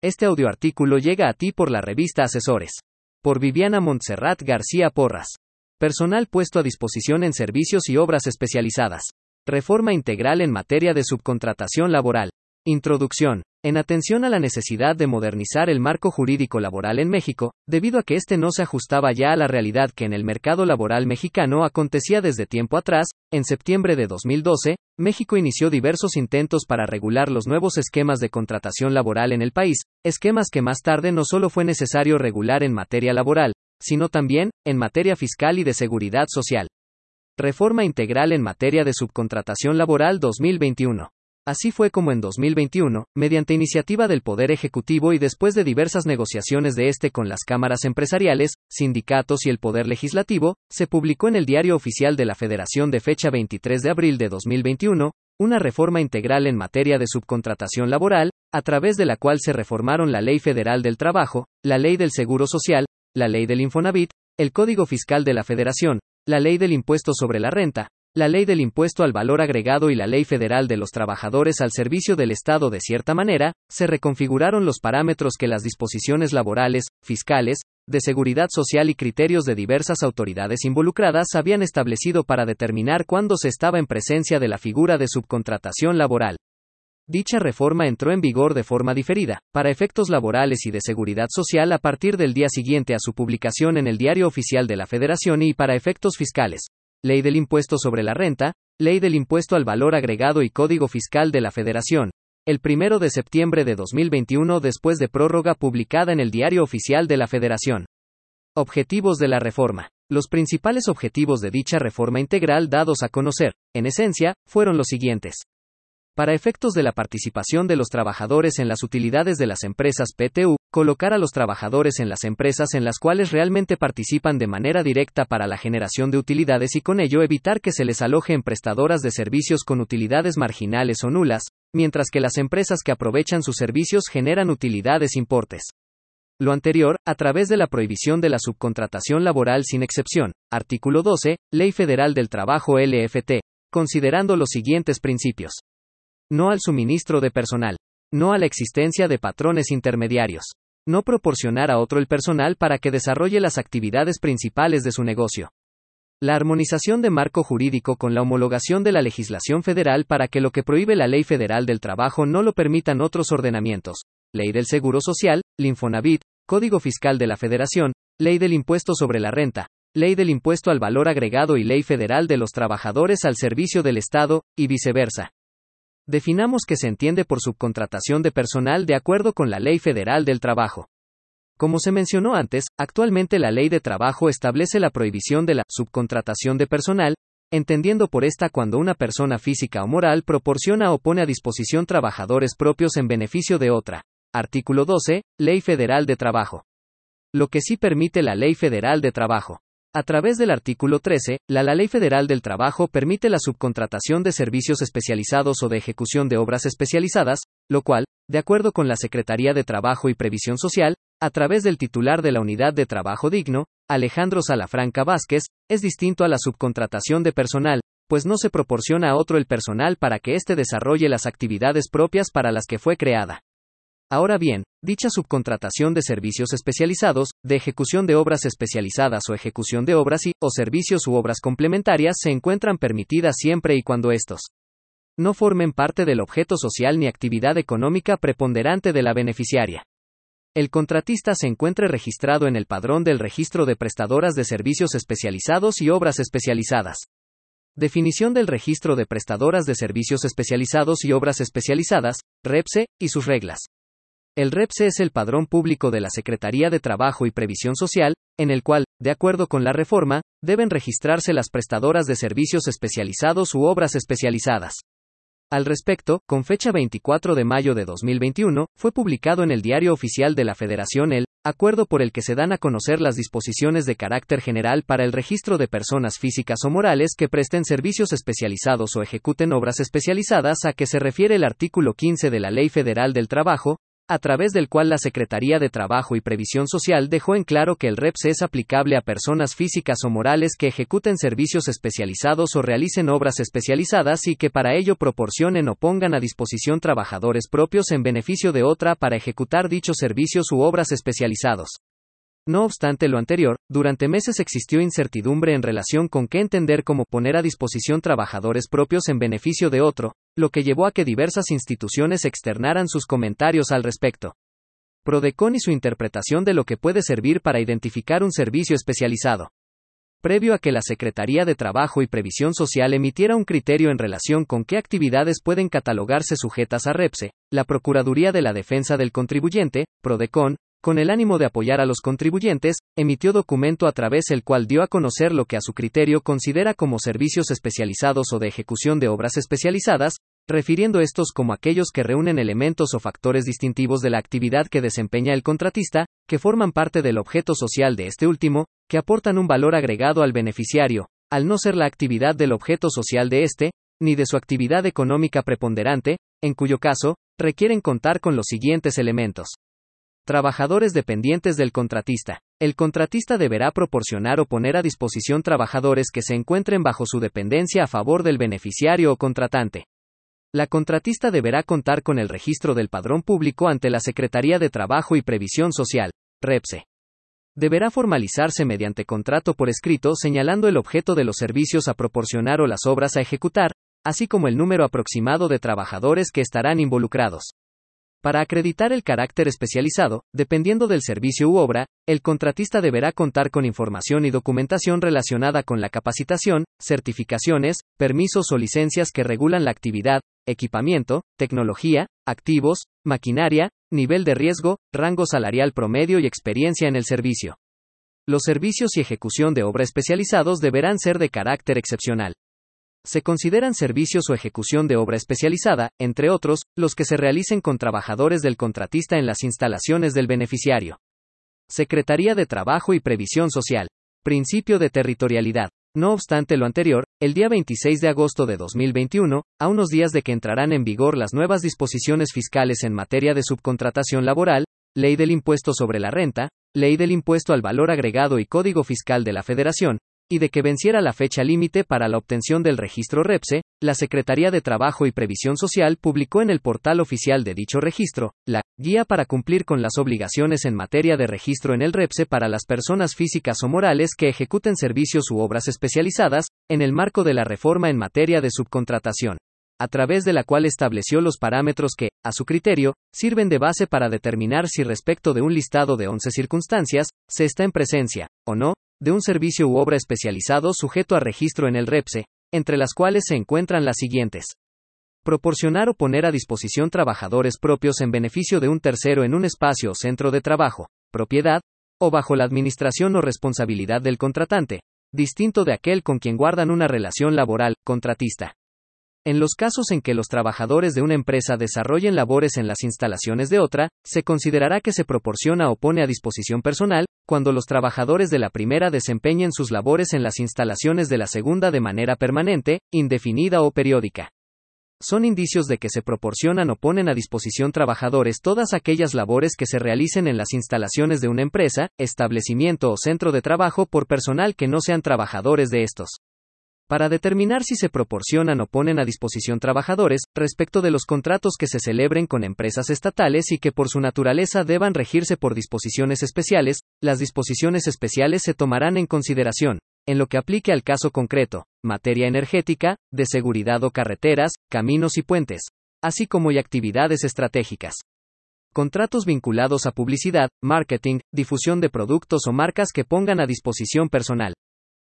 Este audioartículo llega a ti por la revista Asesores. Por Viviana Montserrat García Porras. Personal puesto a disposición en servicios y obras especializadas. Reforma integral en materia de subcontratación laboral. Introducción. En atención a la necesidad de modernizar el marco jurídico laboral en México, debido a que éste no se ajustaba ya a la realidad que en el mercado laboral mexicano acontecía desde tiempo atrás, en septiembre de 2012, México inició diversos intentos para regular los nuevos esquemas de contratación laboral en el país, esquemas que más tarde no solo fue necesario regular en materia laboral, sino también, en materia fiscal y de seguridad social. Reforma integral en materia de subcontratación laboral 2021. Así fue como en 2021, mediante iniciativa del Poder Ejecutivo y después de diversas negociaciones de este con las cámaras empresariales, sindicatos y el Poder Legislativo, se publicó en el Diario Oficial de la Federación de fecha 23 de abril de 2021, una reforma integral en materia de subcontratación laboral, a través de la cual se reformaron la Ley Federal del Trabajo, la Ley del Seguro Social, la Ley del Infonavit, el Código Fiscal de la Federación, la Ley del Impuesto sobre la Renta, la ley del impuesto al valor agregado y la ley federal de los trabajadores al servicio del Estado de cierta manera, se reconfiguraron los parámetros que las disposiciones laborales, fiscales, de seguridad social y criterios de diversas autoridades involucradas habían establecido para determinar cuándo se estaba en presencia de la figura de subcontratación laboral. Dicha reforma entró en vigor de forma diferida, para efectos laborales y de seguridad social a partir del día siguiente a su publicación en el Diario Oficial de la Federación y para efectos fiscales, Ley del Impuesto sobre la Renta, Ley del Impuesto al Valor Agregado y Código Fiscal de la Federación, el primero de septiembre de 2021 después de prórroga publicada en el Diario Oficial de la Federación. Objetivos de la reforma. Los principales objetivos de dicha reforma integral dados a conocer, en esencia, fueron los siguientes. Para efectos de la participación de los trabajadores en las utilidades de las empresas PTU, colocar a los trabajadores en las empresas en las cuales realmente participan de manera directa para la generación de utilidades y con ello evitar que se les aloje en prestadoras de servicios con utilidades marginales o nulas, mientras que las empresas que aprovechan sus servicios generan utilidades importes. Lo anterior, a través de la prohibición de la subcontratación laboral sin excepción, artículo 12, Ley Federal del Trabajo LFT, considerando los siguientes principios no al suministro de personal, no a la existencia de patrones intermediarios, no proporcionar a otro el personal para que desarrolle las actividades principales de su negocio. La armonización de marco jurídico con la homologación de la legislación federal para que lo que prohíbe la Ley Federal del Trabajo no lo permitan otros ordenamientos. Ley del Seguro Social, Linfonavit, Código Fiscal de la Federación, Ley del Impuesto sobre la Renta, Ley del Impuesto al Valor Agregado y Ley Federal de los Trabajadores al Servicio del Estado, y viceversa. Definamos que se entiende por subcontratación de personal de acuerdo con la Ley Federal del Trabajo. Como se mencionó antes, actualmente la Ley de Trabajo establece la prohibición de la subcontratación de personal, entendiendo por esta cuando una persona física o moral proporciona o pone a disposición trabajadores propios en beneficio de otra. Artículo 12, Ley Federal de Trabajo. Lo que sí permite la Ley Federal de Trabajo. A través del artículo 13, la, Ley Federal del Trabajo permite la subcontratación de servicios especializados o de ejecución de obras especializadas, lo cual, de acuerdo con la Secretaría de Trabajo y Previsión Social, a través del titular de la Unidad de Trabajo Digno, Alejandro Salafranca Vázquez, es distinto a la subcontratación de personal, pues no se proporciona a otro el personal para que éste desarrolle las actividades propias para las que fue creada. Ahora bien, dicha subcontratación de servicios especializados, de ejecución de obras especializadas o ejecución de obras y o servicios u obras complementarias se encuentran permitidas siempre y cuando estos no formen parte del objeto social ni actividad económica preponderante de la beneficiaria. El contratista se encuentre registrado en el padrón del registro de prestadoras de servicios especializados y obras especializadas. Definición del registro de prestadoras de servicios especializados y obras especializadas, REPSE, y sus reglas. El REPSE es el padrón público de la Secretaría de Trabajo y Previsión Social, en el cual, de acuerdo con la reforma, deben registrarse las prestadoras de servicios especializados u obras especializadas. Al respecto, con fecha 24 de mayo de 2021, fue publicado en el Diario Oficial de la Federación el acuerdo por el que se dan a conocer las disposiciones de carácter general para el registro de personas físicas o morales que presten servicios especializados o ejecuten obras especializadas a que se refiere el artículo 15 de la Ley Federal del Trabajo, a través del cual la Secretaría de Trabajo y Previsión Social dejó en claro que el REPS es aplicable a personas físicas o morales que ejecuten servicios especializados o realicen obras especializadas y que para ello proporcionen o pongan a disposición trabajadores propios en beneficio de otra para ejecutar dichos servicios u obras especializados. No obstante lo anterior, durante meses existió incertidumbre en relación con qué entender como poner a disposición trabajadores propios en beneficio de otro, lo que llevó a que diversas instituciones externaran sus comentarios al respecto. Prodecon y su interpretación de lo que puede servir para identificar un servicio especializado. Previo a que la Secretaría de Trabajo y Previsión Social emitiera un criterio en relación con qué actividades pueden catalogarse sujetas a REPSE, la Procuraduría de la Defensa del Contribuyente, Prodecon, con el ánimo de apoyar a los contribuyentes, emitió documento a través el cual dio a conocer lo que a su criterio considera como servicios especializados o de ejecución de obras especializadas, refiriendo estos como aquellos que reúnen elementos o factores distintivos de la actividad que desempeña el contratista, que forman parte del objeto social de este último, que aportan un valor agregado al beneficiario, al no ser la actividad del objeto social de éste, ni de su actividad económica preponderante, en cuyo caso, requieren contar con los siguientes elementos. Trabajadores dependientes del contratista. El contratista deberá proporcionar o poner a disposición trabajadores que se encuentren bajo su dependencia a favor del beneficiario o contratante. La contratista deberá contar con el registro del padrón público ante la Secretaría de Trabajo y Previsión Social, REPSE. Deberá formalizarse mediante contrato por escrito señalando el objeto de los servicios a proporcionar o las obras a ejecutar, así como el número aproximado de trabajadores que estarán involucrados. Para acreditar el carácter especializado, dependiendo del servicio u obra, el contratista deberá contar con información y documentación relacionada con la capacitación, certificaciones, permisos o licencias que regulan la actividad, equipamiento, tecnología, activos, maquinaria, nivel de riesgo, rango salarial promedio y experiencia en el servicio. Los servicios y ejecución de obra especializados deberán ser de carácter excepcional. Se consideran servicios o ejecución de obra especializada, entre otros, los que se realicen con trabajadores del contratista en las instalaciones del beneficiario. Secretaría de Trabajo y Previsión Social. Principio de territorialidad. No obstante lo anterior, el día 26 de agosto de 2021, a unos días de que entrarán en vigor las nuevas disposiciones fiscales en materia de subcontratación laboral, Ley del Impuesto sobre la Renta, Ley del Impuesto al Valor Agregado y Código Fiscal de la Federación, y de que venciera la fecha límite para la obtención del registro REPSE, la Secretaría de Trabajo y Previsión Social publicó en el portal oficial de dicho registro, la Guía para cumplir con las obligaciones en materia de registro en el REPSE para las personas físicas o morales que ejecuten servicios u obras especializadas, en el marco de la reforma en materia de subcontratación a través de la cual estableció los parámetros que, a su criterio, sirven de base para determinar si respecto de un listado de 11 circunstancias, se está en presencia, o no, de un servicio u obra especializado sujeto a registro en el REPSE, entre las cuales se encuentran las siguientes. Proporcionar o poner a disposición trabajadores propios en beneficio de un tercero en un espacio o centro de trabajo, propiedad, o bajo la administración o responsabilidad del contratante, distinto de aquel con quien guardan una relación laboral, contratista. En los casos en que los trabajadores de una empresa desarrollen labores en las instalaciones de otra, se considerará que se proporciona o pone a disposición personal, cuando los trabajadores de la primera desempeñen sus labores en las instalaciones de la segunda de manera permanente, indefinida o periódica. Son indicios de que se proporcionan o ponen a disposición trabajadores todas aquellas labores que se realicen en las instalaciones de una empresa, establecimiento o centro de trabajo por personal que no sean trabajadores de estos para determinar si se proporcionan o ponen a disposición trabajadores, respecto de los contratos que se celebren con empresas estatales y que por su naturaleza deban regirse por disposiciones especiales, las disposiciones especiales se tomarán en consideración, en lo que aplique al caso concreto, materia energética, de seguridad o carreteras, caminos y puentes, así como y actividades estratégicas. Contratos vinculados a publicidad, marketing, difusión de productos o marcas que pongan a disposición personal.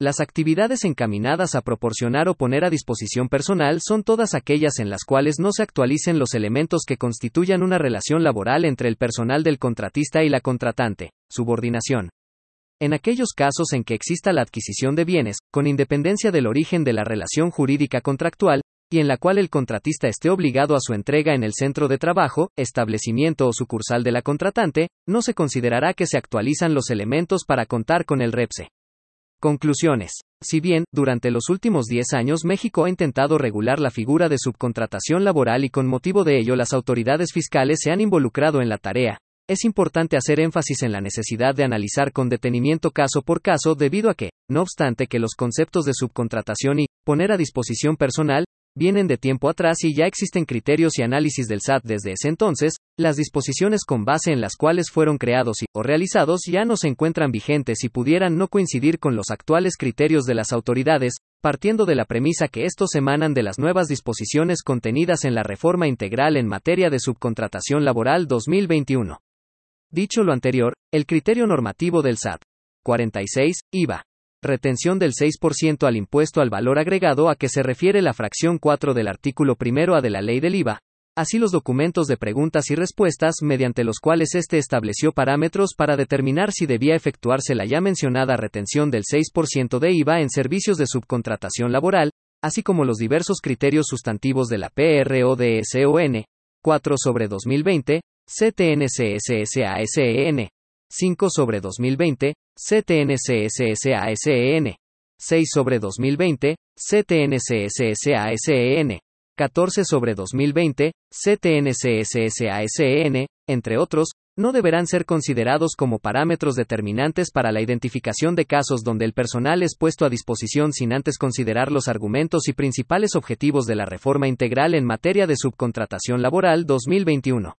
Las actividades encaminadas a proporcionar o poner a disposición personal son todas aquellas en las cuales no se actualicen los elementos que constituyan una relación laboral entre el personal del contratista y la contratante, subordinación. En aquellos casos en que exista la adquisición de bienes, con independencia del origen de la relación jurídica contractual, y en la cual el contratista esté obligado a su entrega en el centro de trabajo, establecimiento o sucursal de la contratante, no se considerará que se actualizan los elementos para contar con el REPSE. Conclusiones. Si bien, durante los últimos 10 años México ha intentado regular la figura de subcontratación laboral y con motivo de ello las autoridades fiscales se han involucrado en la tarea, es importante hacer énfasis en la necesidad de analizar con detenimiento caso por caso debido a que, no obstante que los conceptos de subcontratación y poner a disposición personal vienen de tiempo atrás y ya existen criterios y análisis del SAT desde ese entonces, las disposiciones con base en las cuales fueron creados y o realizados ya no se encuentran vigentes y pudieran no coincidir con los actuales criterios de las autoridades, partiendo de la premisa que estos emanan de las nuevas disposiciones contenidas en la reforma integral en materia de subcontratación laboral 2021. Dicho lo anterior, el criterio normativo del SAT 46, IVA. Retención del 6% al impuesto al valor agregado a que se refiere la fracción 4 del artículo primero A de la ley del IVA, así los documentos de preguntas y respuestas mediante los cuales éste estableció parámetros para determinar si debía efectuarse la ya mencionada retención del 6% de IVA en servicios de subcontratación laboral, así como los diversos criterios sustantivos de la PRODSON 4 sobre 2020, CTNCSSASEN. 5 sobre 2020, CTNCSSASEN. 6 sobre 2020, CTNCSSASEN. 14 sobre 2020, CTNCSSASEN, entre otros, no deberán ser considerados como parámetros determinantes para la identificación de casos donde el personal es puesto a disposición sin antes considerar los argumentos y principales objetivos de la reforma integral en materia de subcontratación laboral 2021.